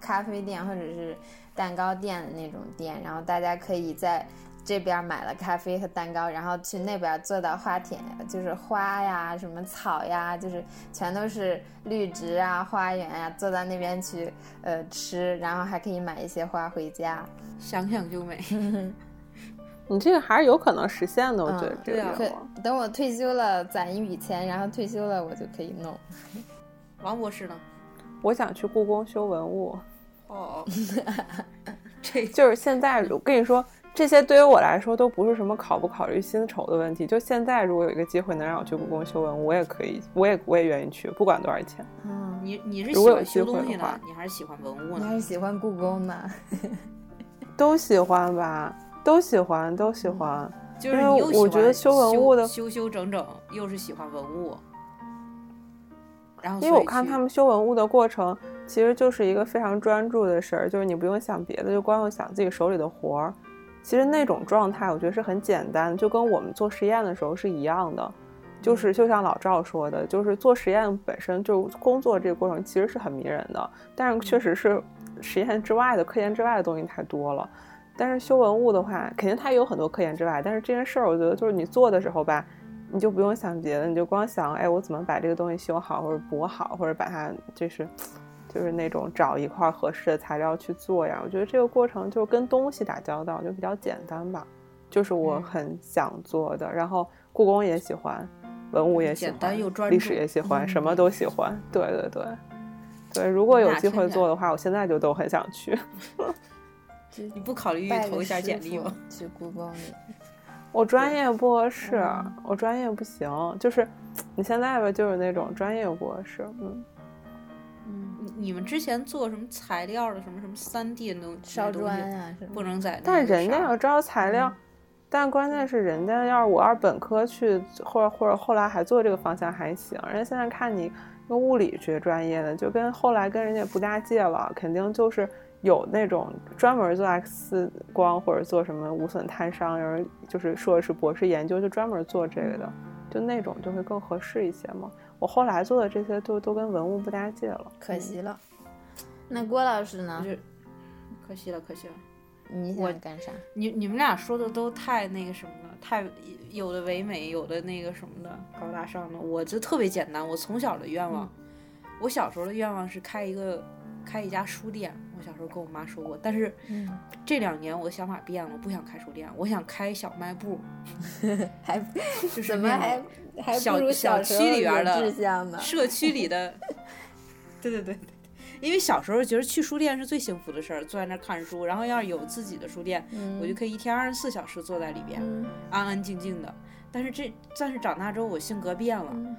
咖啡店或者是蛋糕店的那种店，然后大家可以在。这边买了咖啡和蛋糕，然后去那边坐到花田，就是花呀、什么草呀，就是全都是绿植啊、花园呀，坐到那边去呃吃，然后还可以买一些花回家，
想想就美。(laughs)
你这个还是有可能实现的，我觉得
嗯
这
对啊
可
个愿望。
等我退休了，攒一笔钱，然后退休了，我就可以弄。(laughs)
王博士呢？
我想去故宫修文物，
哦，(laughs) 这
就是现在，我跟你说，这些对于我来说都不是什么考不考虑薪酬的问题。就现在，如果有一个机会能让我去故宫修文物，我也可以，我也我也愿意去，不管多少钱。
嗯，
你你是喜欢修东西呢
的，
你还是喜欢文物
我
呢？
还是喜欢故宫呢。(laughs)
都喜欢吧，都喜欢，都喜欢。
就是你又
我觉得修文物的
修修整整，又是喜欢文物，然后
因为我看他们修文物的过程，其实就是一个非常专注的事儿，就是你不用想别的，就光用想自己手里的活儿。其实那种状态，我觉得是很简单，就跟我们做实验的时候是一样的。就是就像老赵说的，就是做实验本身就工作这个过程其实是很迷人的，但是确实是实验之外的、科研之外的东西太多了。但是修文物的话，肯定它也有很多科研之外，但是这件事儿，我觉得就是你做的时候吧，你就不用想别的，你就光想，哎，我怎么把这个东西修好，或者补好，或者把它就是就是那种找一块合适的材料去做呀。我觉得这个过程就是跟东西打交道，就比较简单吧，就是我
嗯
很想做的。然后故宫也喜欢，文物也喜
简单
欢
又专，
历史也喜欢，
嗯
什么都喜欢。(laughs) 对对对。对，如果有机会做的话，我现在就都很想去。(laughs)
你不考虑投一下简历吗？
去故宫里。(laughs)
我专业不合适，
嗯
我专业不行，就是 (tsk) 你现在吧，就是那种专业不合适，嗯，
嗯，
你你们之前做什么材料的，什么什么三 D 的东
烧
东西
砖啊、
不能在
但人家要招材料，
嗯
但关键是人家要是我要是本科去，或者或者后来还做这个方向还行，人家现在看你个物理学专业的，就跟后来跟人家不搭界了，肯定就是有那种专门做 X 光或者做什么无损探伤，有人就是硕士博士研究就专门做这个的，就那种就会更合适一些嘛。我后来做的这些都都跟文物不搭界了，
可惜了。那郭老师呢
就？是可惜了，可惜了。
你
我
想干啥？
你你们俩说的都太那个什么了，太有的唯美，有的那个什么的高大上的。我就特别简单，我从小的愿望，我小时候的愿望是开一个开一家书店。我小时候跟我妈说过，但是
嗯，
这两年我的想法变了，我不想开书店，我想开小卖部，(laughs) (laughs)
还
就是
还
种
还
小区里边的？社区里的。(laughs) 对对对对，因为小时候觉得去书店是最幸福的事儿，坐在那儿看书，然后要是有自己的书店，
嗯，
我就可以一天二十四小时坐在里边。
嗯
安安静静的。但是这，但是长大之后我性格变了，
嗯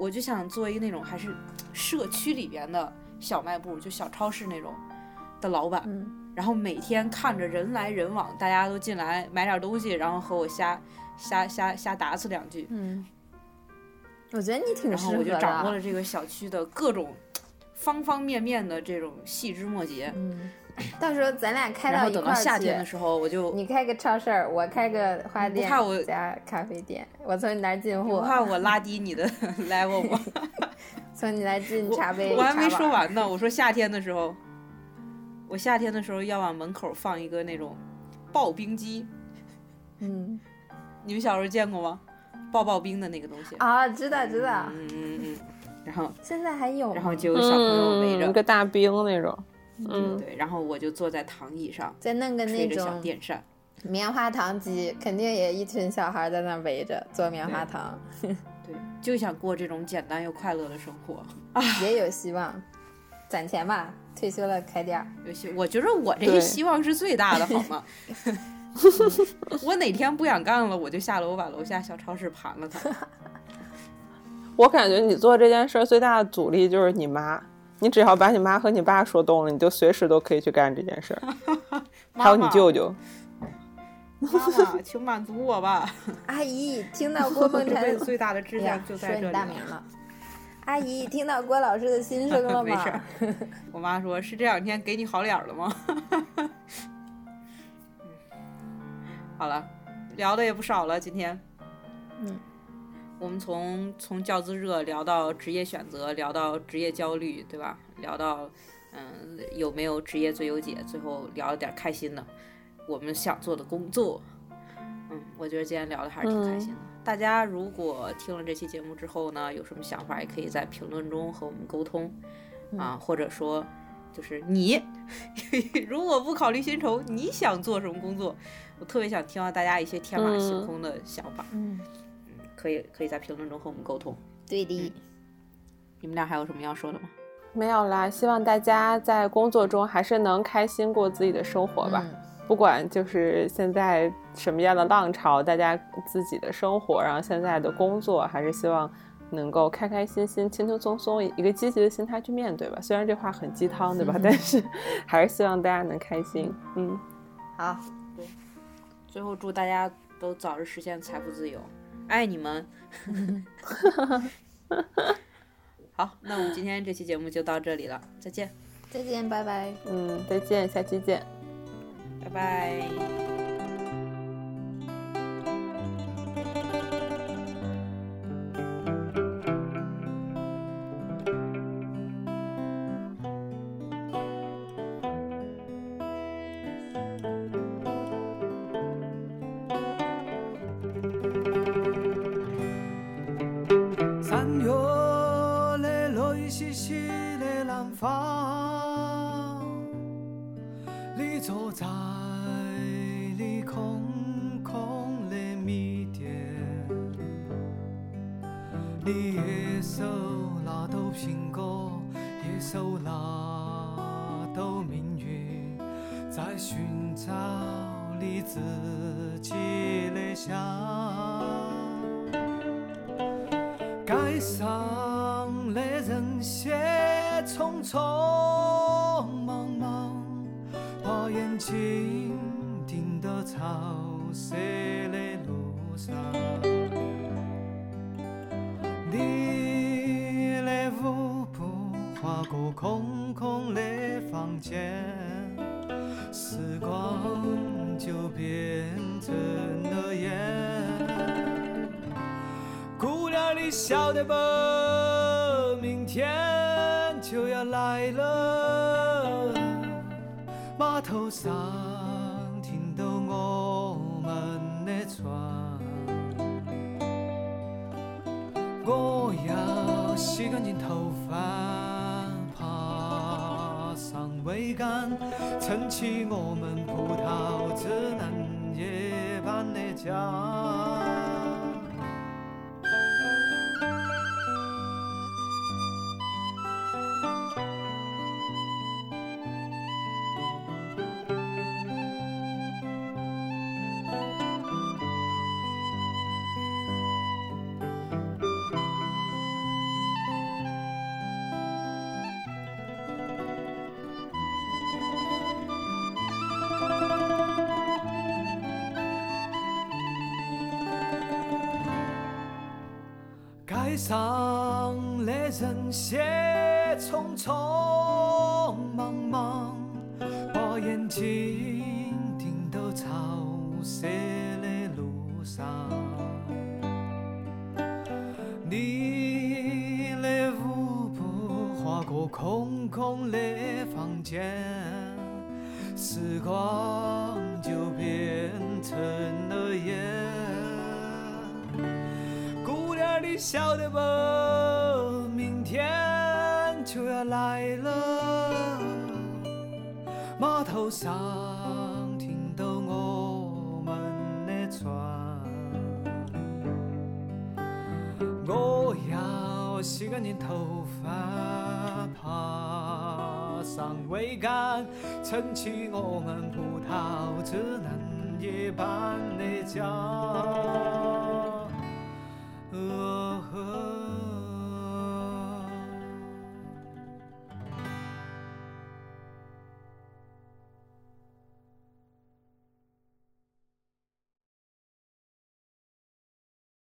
我就想做一个那种还是社区里边的小卖部，就小超市那种的老板。
嗯
然后每天看着人来人往，大家都进来买点东西，然后和我瞎瞎瞎瞎打死两句，
嗯，我觉得你挺适合的
然后我就。掌握了这个小区的各种方方面面的这种细枝末节。
嗯，到时候咱俩开到一块儿
等到夏天的。时候，我就
你开个超市，我开个花店
不怕我
加咖啡店，我从你那儿进货，
不怕我拉低你的 (laughs) level 吗？(laughs)
从你来进茶杯。
我还没。说完呢，我说夏天的时候，我夏天的时候要往门口放一个那种刨冰机，
嗯 (laughs)
你们小时候见过吗？刨刨冰的那个东西。
啊，知道知道，
嗯嗯嗯。然后，(laughs)
现在还有。
然后就有小朋友围着，
嗯一个大冰那种，嗯，
对，然后我就坐在躺椅上，
再弄个那种
电扇。
棉花糖机，肯定也一群小孩在那围着做棉花糖，
对，就想过这种简单又快乐的生活啊。(laughs)
也有希望。攒钱吧，退休了开店儿。
尤其我觉得我这
对
个希望是最大的，好吗？(laughs) 我哪天不想干了，我就下楼把楼下小超市盘了它。(laughs)
我感觉你做这件事儿最大的阻力就是你妈，你只要把你妈和你爸说动了，你就随时都可以去干这件事儿。(laughs) 还有你舅舅，
妈妈，请满足我吧！
阿姨听到郭凤
我
婵
的最大的志
哎呀
向就
说
在这里
你大名了。阿姨听到郭老师的心声了 (laughs)
没事？(laughs) 我妈说：“是这两天给你好脸儿了吗？” (laughs) 好了，聊的也不少了，今天。
嗯，
我们从从教资热聊到职业选择，聊到职业焦虑，对吧？聊到嗯有没有职业最优解，最后聊了点开心的，我们想做的工作。嗯，我觉得今天聊的还是挺开心的。大家如果听了这期节目之后呢，有什么想法，也可以在评论中和我们沟通、啊，或者说就是你 (laughs) 如果不考虑薪酬，你想做什么工作？我特别想听到大家一些天马行空的想法，
嗯，
可以可以在评论中和我们沟通。
对的。
你们俩还有什么要说的吗？
没有啦，希望大家在工作中还是能开心过自己的生活吧。不管就是现在什么样的浪潮，大家自己的生活，然后现在的工作，还是希望能够开开心心、轻轻松松，一个积极的心态去面对吧。虽然这话很鸡汤，对吧？(laughs) 但是还是希望大家能开心。嗯，
好，对，最后祝大家都早日实现财富自由，爱你们。(laughs) 好，那我们今天这期节目就到这里了，再见，
再见，拜拜，
嗯，再见，下期见，
拜拜。
手拿到，命运在寻找你自己。的香。街上的人些匆匆忙忙，把眼睛。晓得不？明天就要来了，码头上停到我们的船。我要洗干净头发，爬上桅杆，撑起我们葡萄枝嫩叶般的家。上的人些匆匆忙忙，把眼睛码头上停到我们的船。我要洗干净头发，爬上桅杆，撑起我们葡萄枝嫩叶般的家。